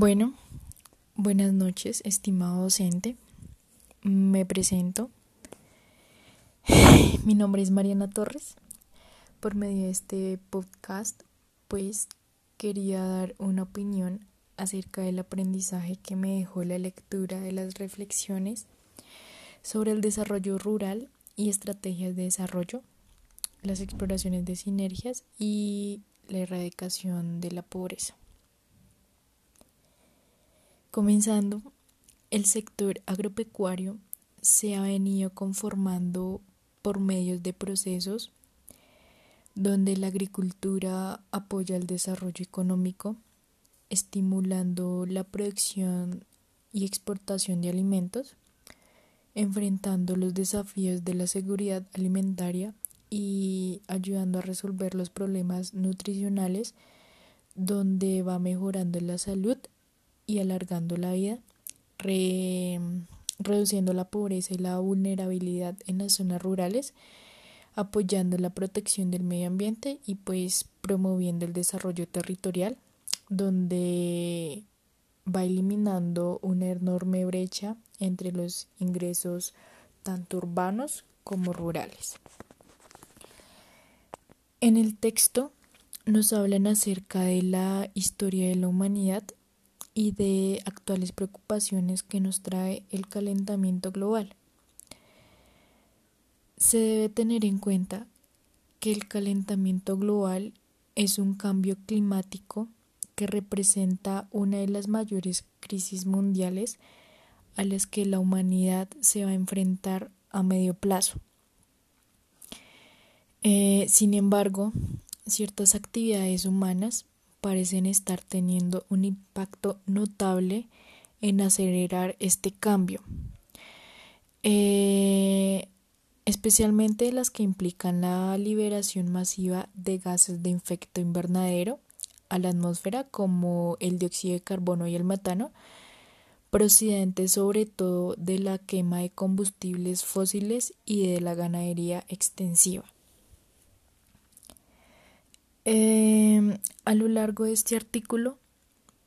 Bueno, buenas noches, estimado docente. Me presento. Mi nombre es Mariana Torres. Por medio de este podcast, pues quería dar una opinión acerca del aprendizaje que me dejó la lectura de las reflexiones sobre el desarrollo rural y estrategias de desarrollo, las exploraciones de sinergias y la erradicación de la pobreza. Comenzando, el sector agropecuario se ha venido conformando por medios de procesos donde la agricultura apoya el desarrollo económico, estimulando la producción y exportación de alimentos, enfrentando los desafíos de la seguridad alimentaria y ayudando a resolver los problemas nutricionales, donde va mejorando la salud y alargando la vida, reduciendo la pobreza y la vulnerabilidad en las zonas rurales, apoyando la protección del medio ambiente y pues promoviendo el desarrollo territorial, donde va eliminando una enorme brecha entre los ingresos tanto urbanos como rurales. En el texto nos hablan acerca de la historia de la humanidad y de actuales preocupaciones que nos trae el calentamiento global. Se debe tener en cuenta que el calentamiento global es un cambio climático que representa una de las mayores crisis mundiales a las que la humanidad se va a enfrentar a medio plazo. Eh, sin embargo, ciertas actividades humanas parecen estar teniendo un impacto notable en acelerar este cambio, eh, especialmente las que implican la liberación masiva de gases de efecto invernadero a la atmósfera como el dióxido de carbono y el metano, procedentes sobre todo de la quema de combustibles fósiles y de la ganadería extensiva. Em, a lo largo de este artículo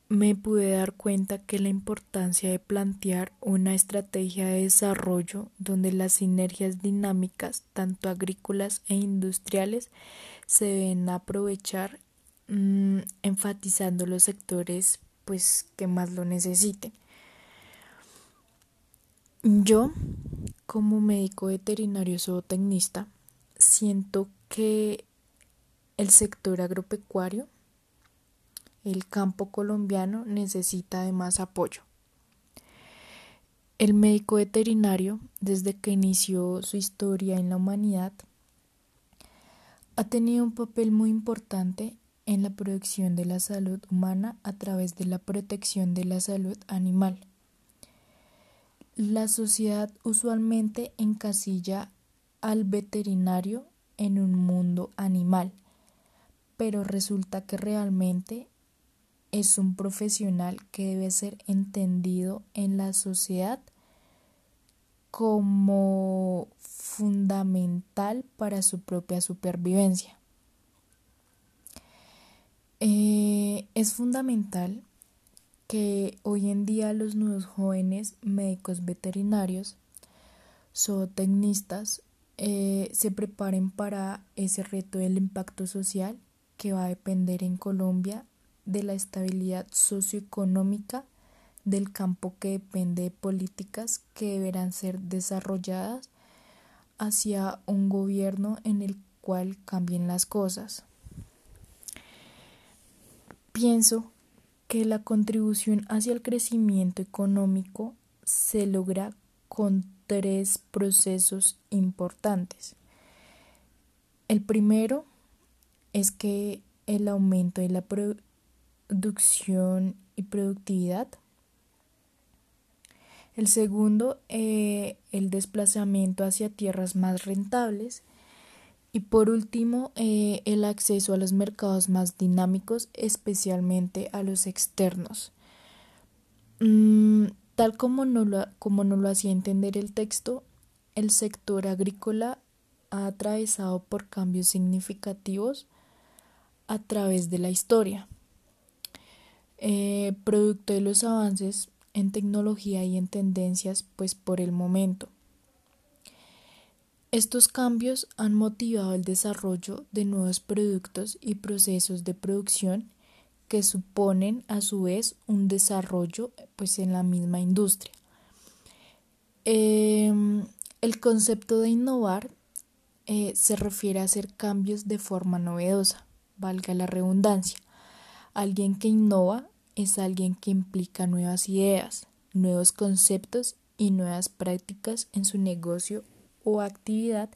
me pude dar cuenta que la importancia de plantear una estrategia de desarrollo donde las sinergias dinámicas, tanto agrícolas e industriales, se deben aprovechar mm, enfatizando los sectores pues que más lo necesiten. Yo, como médico veterinario zootecnista, siento que el sector agropecuario, el campo colombiano necesita de más apoyo. El médico veterinario, desde que inició su historia en la humanidad, ha tenido un papel muy importante en la producción de la salud humana a través de la protección de la salud animal. La sociedad usualmente encasilla al veterinario en un mundo animal pero resulta que realmente es un profesional que debe ser entendido en la sociedad como fundamental para su propia supervivencia. Eh, es fundamental que hoy en día los nuevos jóvenes médicos veterinarios, zootecnistas, eh, se preparen para ese reto del impacto social que va a depender en Colombia de la estabilidad socioeconómica del campo que depende de políticas que deberán ser desarrolladas hacia un gobierno en el cual cambien las cosas. Pienso que la contribución hacia el crecimiento económico se logra con tres procesos importantes. El primero es que el aumento de la producción y productividad. El segundo, eh, el desplazamiento hacia tierras más rentables. Y por último, eh, el acceso a los mercados más dinámicos, especialmente a los externos. Mm, tal como no, lo, como no lo hacía entender el texto, el sector agrícola ha atravesado por cambios significativos a través de la historia. Eh, producto de los avances en tecnología y en tendencias, pues por el momento. Estos cambios han motivado el desarrollo de nuevos productos y procesos de producción que suponen a su vez un desarrollo pues en la misma industria. Em, el concepto de innovar eh, se refiere a hacer cambios de forma novedosa, valga la redundancia. Alguien que innova es alguien que implica nuevas ideas, nuevos conceptos y nuevas prácticas en su negocio o actividad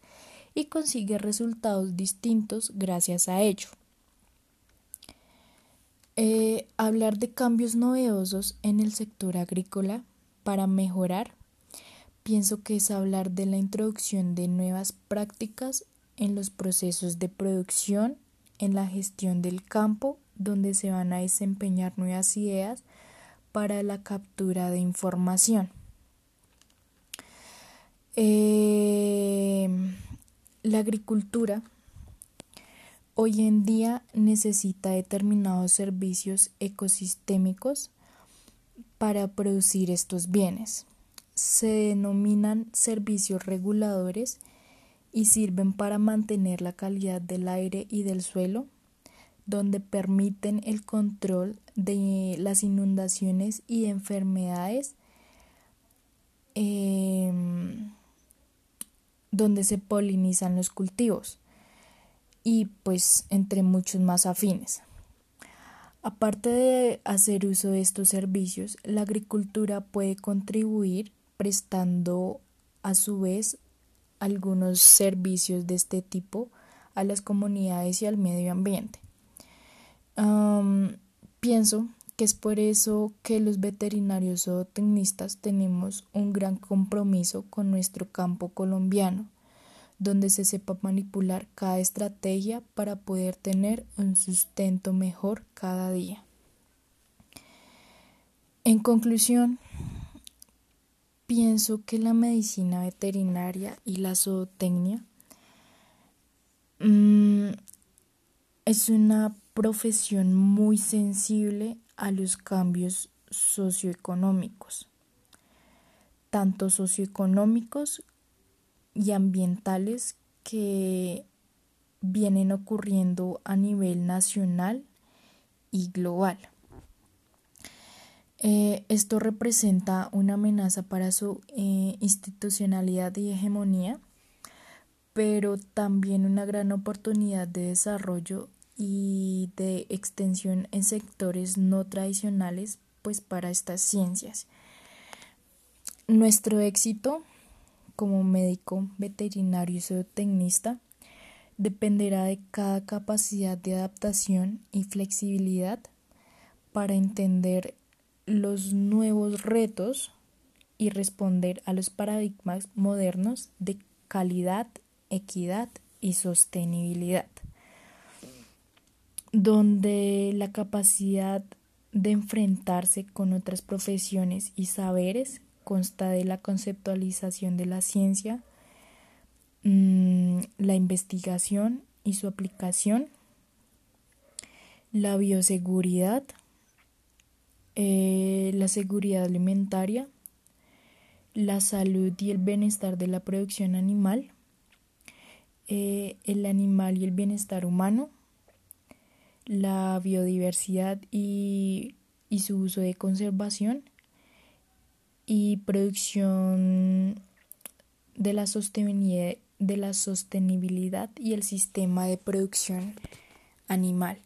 y consigue resultados distintos gracias a ello. Eh, hablar de cambios novedosos en el sector agrícola para mejorar, pienso que es hablar de la introducción de nuevas prácticas en los procesos de producción, en la gestión del campo, donde se van a desempeñar nuevas ideas para la captura de información. Eh, la agricultura hoy en día necesita determinados servicios ecosistémicos para producir estos bienes. Se denominan servicios reguladores y sirven para mantener la calidad del aire y del suelo, donde permiten el control de las inundaciones y enfermedades em, donde se polinizan los cultivos y pues entre muchos más afines. Aparte de hacer uso de estos servicios, la agricultura puede contribuir prestando a su vez algunos servicios de este tipo a las comunidades y al medio ambiente. pienso que es por eso que los veterinarios o tecnistas tenemos un gran compromiso con nuestro campo colombiano, donde se sepa manipular cada estrategia para poder tener un sustento mejor cada día. En conclusión, pienso que la medicina veterinaria y la zootecnia mm, es una profesión muy sensible a los cambios socioeconómicos, tanto socioeconómicos y ambientales que vienen ocurriendo a nivel nacional y global. Eh, esto representa una amenaza para su eh, institucionalidad y hegemonía, pero también una gran oportunidad de desarrollo y de extensión en sectores no tradicionales pues para estas ciencias. Nuestro éxito como médico veterinario y zootecnista dependerá de cada capacidad de adaptación y flexibilidad para entender los nuevos retos y responder a los paradigmas modernos de calidad, equidad y sostenibilidad donde la capacidad de enfrentarse con otras profesiones y saberes consta de la conceptualización de la ciencia, mm, la investigación y su aplicación, la bioseguridad, eh, la seguridad alimentaria, la salud y el bienestar de la producción animal, eh, el animal y el bienestar humano, la biodiversidad y, su uso de conservación y producción de la sostenibilidad, de la sostenibilidad y el sistema de producción animal.